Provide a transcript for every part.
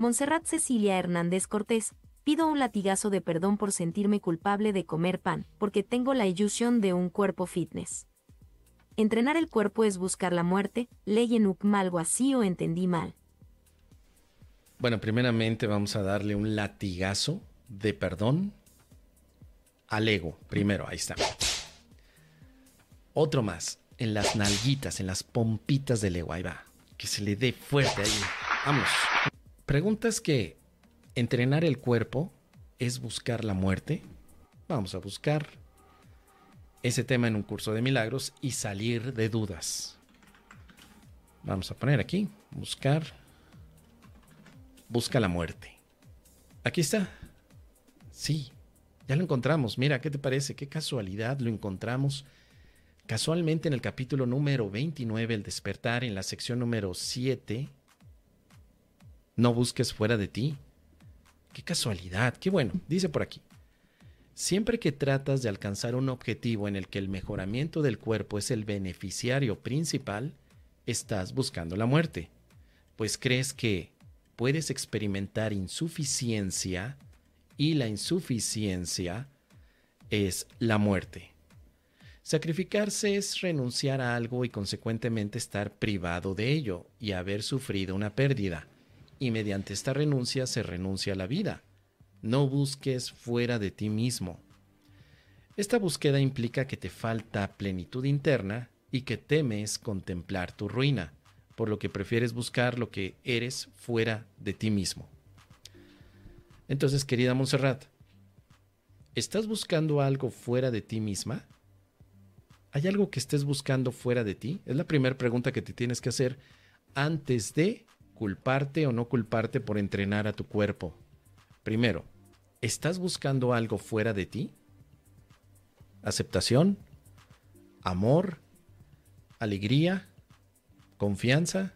Montserrat Cecilia Hernández Cortés, pido un latigazo de perdón por sentirme culpable de comer pan, porque tengo la ilusión de un cuerpo fitness. Entrenar el cuerpo es buscar la muerte, leyen algo así o entendí mal. Bueno, primeramente vamos a darle un latigazo de perdón al ego. Primero, ahí está. Otro más, en las nalguitas, en las pompitas del ego. Ahí va. Que se le dé fuerte ahí. Vamos. Preguntas que entrenar el cuerpo es buscar la muerte. Vamos a buscar ese tema en un curso de milagros y salir de dudas. Vamos a poner aquí, buscar, busca la muerte. Aquí está. Sí, ya lo encontramos. Mira, ¿qué te parece? Qué casualidad lo encontramos. Casualmente en el capítulo número 29, el despertar, en la sección número 7, no busques fuera de ti. Qué casualidad, qué bueno, dice por aquí. Siempre que tratas de alcanzar un objetivo en el que el mejoramiento del cuerpo es el beneficiario principal, estás buscando la muerte, pues crees que puedes experimentar insuficiencia y la insuficiencia es la muerte. Sacrificarse es renunciar a algo y consecuentemente estar privado de ello y haber sufrido una pérdida y mediante esta renuncia se renuncia a la vida. No busques fuera de ti mismo. Esta búsqueda implica que te falta plenitud interna y que temes contemplar tu ruina, por lo que prefieres buscar lo que eres fuera de ti mismo. Entonces, querida Montserrat, ¿estás buscando algo fuera de ti misma? ¿Hay algo que estés buscando fuera de ti? Es la primera pregunta que te tienes que hacer antes de culparte o no culparte por entrenar a tu cuerpo. Primero, ¿estás buscando algo fuera de ti? ¿Aceptación? ¿Amor? ¿Alegría? ¿Confianza?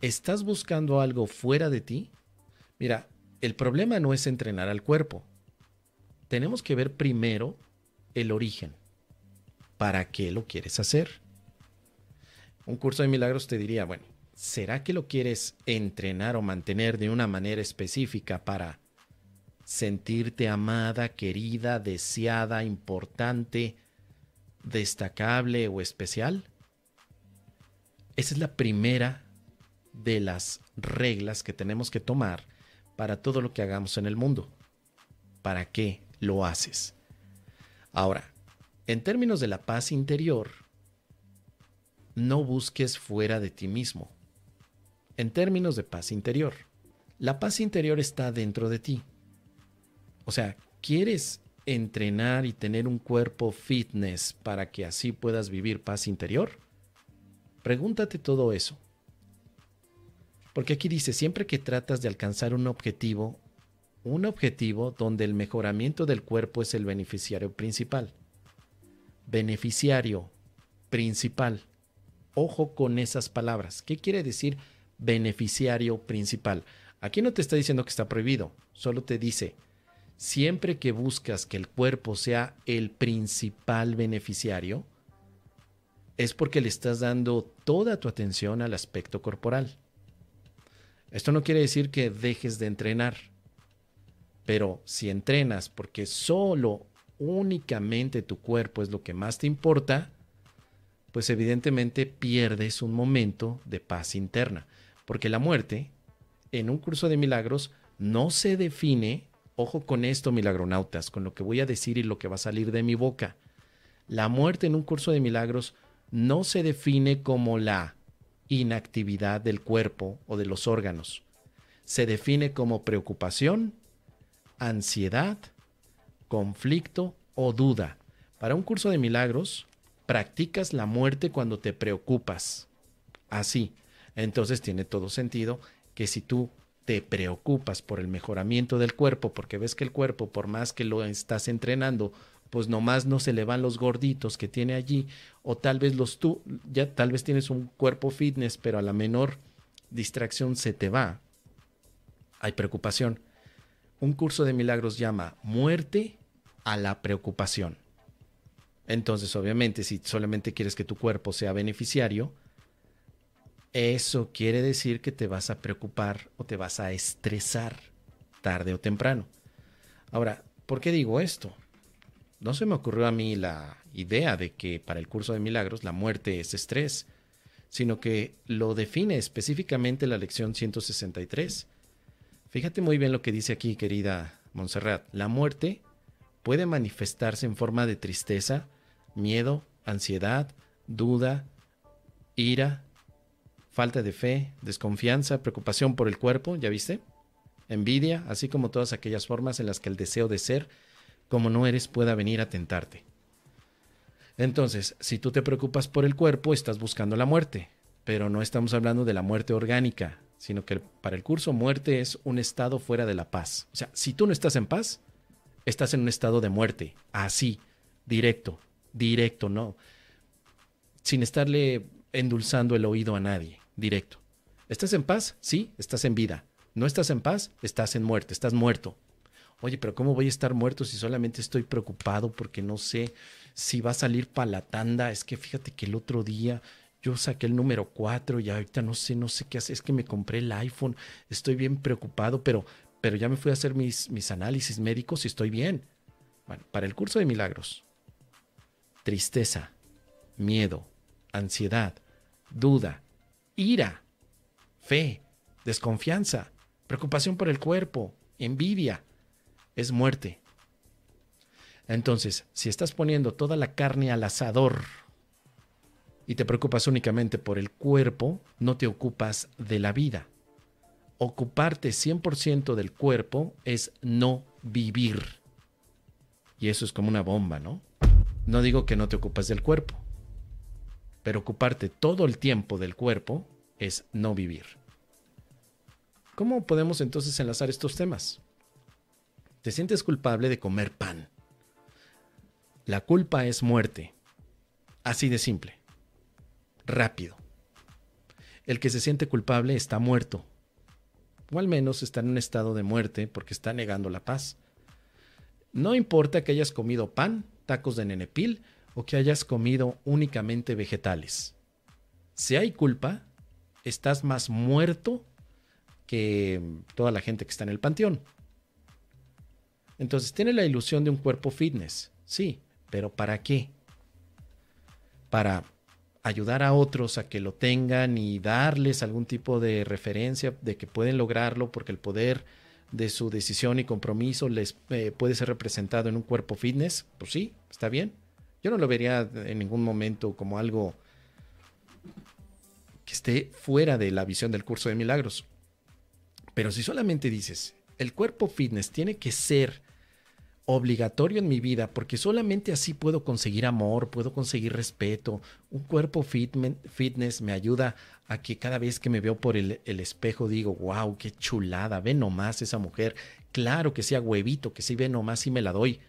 ¿Estás buscando algo fuera de ti? Mira, el problema no es entrenar al cuerpo. Tenemos que ver primero el origen. ¿Para qué lo quieres hacer? Un curso de milagros te diría, bueno, ¿será que lo quieres entrenar o mantener de una manera específica para sentirte amada, querida, deseada, importante, destacable o especial? Esa es la primera de las reglas que tenemos que tomar para todo lo que hagamos en el mundo. ¿Para qué lo haces? Ahora, en términos de la paz interior, no busques fuera de ti mismo en términos de paz interior. La paz interior está dentro de ti. O sea, ¿quieres entrenar y tener un cuerpo fitness para que así puedas vivir paz interior? Pregúntate todo eso. Porque aquí dice, siempre que tratas de alcanzar un objetivo, un objetivo donde el mejoramiento del cuerpo es el beneficiario principal. Beneficiario principal. Ojo con esas palabras. ¿Qué quiere decir beneficiario principal. Aquí no te está diciendo que está prohibido, solo te dice, siempre que buscas que el cuerpo sea el principal beneficiario, es porque le estás dando toda tu atención al aspecto corporal. Esto no quiere decir que dejes de entrenar, pero si entrenas porque solo, únicamente tu cuerpo es lo que más te importa, pues evidentemente pierdes un momento de paz interna. Porque la muerte, en un curso de milagros, no se define, ojo con esto, milagronautas, con lo que voy a decir y lo que va a salir de mi boca. La muerte en un curso de milagros no se define como la inactividad del cuerpo o de los órganos. Se define como preocupación, ansiedad, conflicto o duda. Para un curso de milagros, practicas la muerte cuando te preocupas. Así, entonces tiene todo sentido que si tú te preocupas por el mejoramiento del cuerpo, porque ves que el cuerpo, por más que lo estás entrenando, pues nomás no se le van los gorditos que tiene allí, o tal vez los tú, ya tal vez tienes un cuerpo fitness, pero a la menor distracción se te va. Hay preocupación. Un curso de milagros llama muerte a la preocupación. Entonces, obviamente, si solamente quieres que tu cuerpo sea beneficiario, eso quiere decir que te vas a preocupar o te vas a estresar tarde o temprano. Ahora, ¿por qué digo esto? No se me ocurrió a mí la idea de que para el curso de milagros la muerte es estrés, sino que lo define específicamente la lección 163. Fíjate muy bien lo que dice aquí, querida Montserrat. La muerte puede manifestarse en forma de tristeza, miedo, ansiedad, duda, ira, falta de fe, desconfianza, preocupación por el cuerpo, ¿ya viste? Envidia, así como todas aquellas formas en las que el deseo de ser como no eres pueda venir a tentarte. Entonces, si tú te preocupas por el cuerpo, estás buscando la muerte, pero no estamos hablando de la muerte orgánica, sino que para el curso muerte es un estado fuera de la paz. O sea, si tú no estás en paz, estás en un estado de muerte, así, directo, directo, no, sin estarle endulzando el oído a nadie directo. ¿Estás en paz? Sí, estás en vida. ¿No estás en paz? Estás en muerte, estás muerto. Oye, pero ¿cómo voy a estar muerto si solamente estoy preocupado porque no sé si va a salir para la tanda? Es que fíjate que el otro día yo saqué el número 4 y ahorita no sé, no sé qué hacer. Es que me compré el iPhone, estoy bien preocupado, pero, pero ya me fui a hacer mis, mis análisis médicos y estoy bien. Bueno, para el curso de milagros, tristeza, miedo, ansiedad, duda, ira, fe, desconfianza, preocupación por el cuerpo, envidia, es muerte. Entonces, si estás poniendo toda la carne al asador y te preocupas únicamente por el cuerpo, no te ocupas de la vida. Ocuparte 100% del cuerpo es no vivir. Y eso es como una bomba, ¿no? No digo que no te ocupas del cuerpo, pero ocuparte todo el tiempo del cuerpo es no vivir. ¿Cómo podemos entonces enlazar estos temas? Te sientes culpable de comer pan. La culpa es muerte. Así de simple. Rápido. El que se siente culpable está muerto. O al menos está en un estado de muerte porque está negando la paz. No importa que hayas comido pan, tacos de nenepil o que hayas comido únicamente vegetales. Si hay culpa, estás más muerto que toda la gente que está en el panteón. Entonces, tiene la ilusión de un cuerpo fitness, sí, pero ¿para qué? Para ayudar a otros a que lo tengan y darles algún tipo de referencia de que pueden lograrlo porque el poder de su decisión y compromiso les eh, puede ser representado en un cuerpo fitness, pues sí, está bien. Yo no lo vería en ningún momento como algo que esté fuera de la visión del curso de milagros. Pero si solamente dices, el cuerpo fitness tiene que ser obligatorio en mi vida porque solamente así puedo conseguir amor, puedo conseguir respeto. Un cuerpo fitness me ayuda a que cada vez que me veo por el, el, espejo digo, wow, qué chulada, ve nomás esa mujer. Claro que sea huevito, que sí ve nomás y me la doy.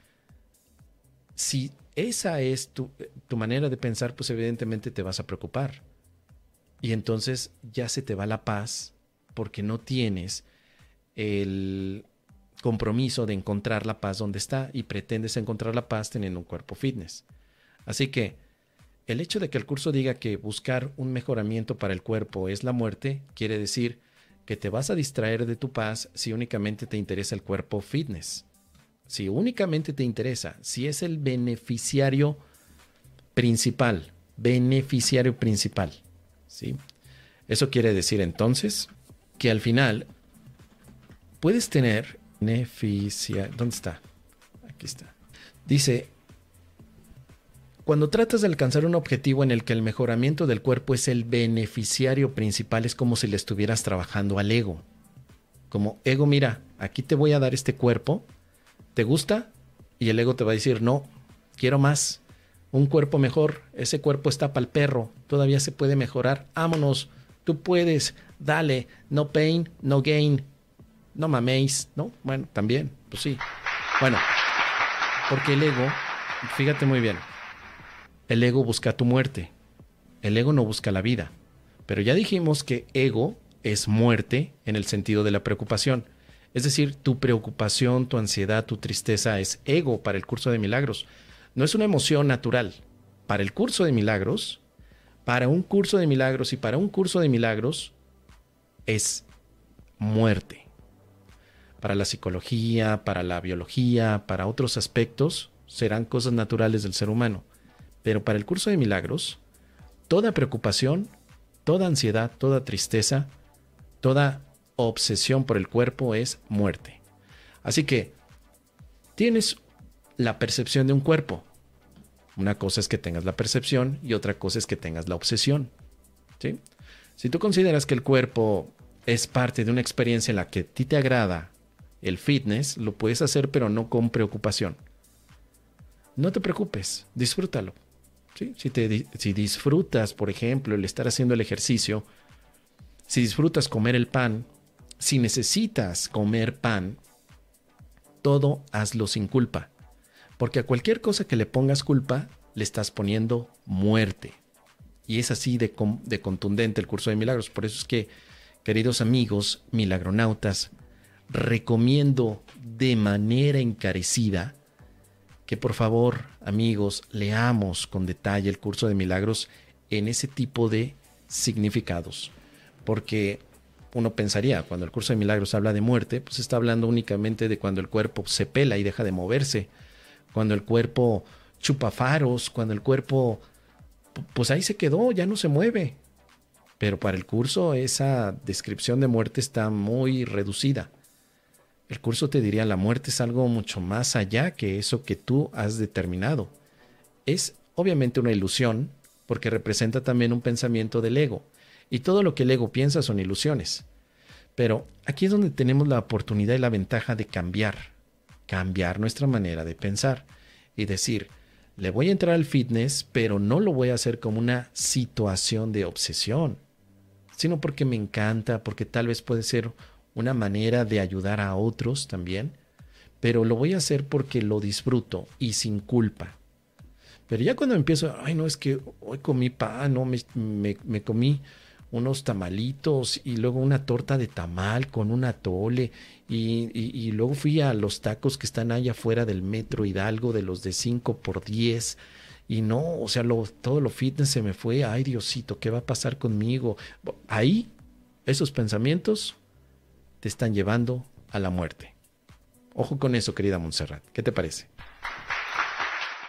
Si esa es tu, tu manera de pensar, pues evidentemente te vas a preocupar. Y entonces ya se te va la paz porque no tienes el compromiso de encontrar la paz donde está y pretendes encontrar la paz teniendo un cuerpo fitness. Así que el hecho de que el curso diga que buscar un mejoramiento para el cuerpo es la muerte, quiere decir que te vas a distraer de tu paz si únicamente te interesa el cuerpo fitness si únicamente te interesa, si es el beneficiario principal, beneficiario principal, ¿sí? Eso quiere decir entonces que al final puedes tener beneficia, ¿dónde está? Aquí está. Dice, cuando tratas de alcanzar un objetivo en el que el mejoramiento del cuerpo es el beneficiario principal, es como si le estuvieras trabajando al ego. Como ego, mira, aquí te voy a dar este cuerpo, ¿Te gusta? Y el ego te va a decir, no, quiero más. Un cuerpo mejor, ese cuerpo está para el perro, todavía se puede mejorar. Vámonos, tú puedes, dale, no pain, no gain. No maméis, ¿no? Bueno, también, pues sí. Bueno, porque el ego, fíjate muy bien, el ego busca tu muerte, el ego no busca la vida. Pero ya dijimos que ego es muerte en el sentido de la preocupación. Es decir, tu preocupación, tu ansiedad, tu tristeza es ego para el curso de milagros. No es una emoción natural. Para el curso de milagros, para un curso de milagros y para un curso de milagros es muerte. Para la psicología, para la biología, para otros aspectos, serán cosas naturales del ser humano. Pero para el curso de milagros, toda preocupación, toda ansiedad, toda tristeza, toda obsesión por el cuerpo es muerte. Así que tienes la percepción de un cuerpo. Una cosa es que tengas la percepción y otra cosa es que tengas la obsesión. ¿sí? Si tú consideras que el cuerpo es parte de una experiencia en la que a ti te agrada el fitness, lo puedes hacer pero no con preocupación. No te preocupes, disfrútalo. Si, si disfrutas, por ejemplo, el estar haciendo el ejercicio, si disfrutas comer el pan, si necesitas comer pan, todo hazlo sin culpa. Porque a cualquier cosa que le pongas culpa, le estás poniendo muerte. Y es así de, de contundente el curso de milagros. Por eso es que, queridos amigos milagronautas, recomiendo de manera encarecida que por favor, amigos, leamos con detalle el curso de milagros en ese tipo de significados. Porque uno pensaría, cuando el curso de milagros habla de muerte, pues está hablando únicamente de cuando el cuerpo se pela y deja de moverse, cuando el cuerpo chupa faros, cuando el cuerpo, pues ahí se quedó, ya no se mueve. Pero para el curso esa descripción de muerte está muy reducida. El curso te diría la muerte es algo mucho más allá que eso que tú has determinado. Es obviamente una ilusión porque representa también un pensamiento del ego. Y todo lo que el ego piensa son ilusiones. Pero aquí es donde tenemos la oportunidad y la ventaja de cambiar, cambiar nuestra manera de pensar y decir, le voy a entrar al fitness, pero no lo voy a hacer como una situación de obsesión, sino porque me encanta, porque tal vez puede ser una manera de ayudar a otros también, pero lo voy a hacer porque lo disfruto y sin culpa. Pero ya cuando empiezo, ay no, es que hoy comí pan, no, me, me, comí unos tamalitos y luego una torta de tamal con un atole y, y, luego fui a los tacos que están allá afuera del metro Hidalgo de los de 5 por 10 y no, o sea, lo, todo lo fitness se me fue, ay Diosito, ¿qué va a pasar conmigo? Ahí, esos pensamientos te están llevando a la muerte. Ojo con eso, querida Montserrat. ¿Qué te parece?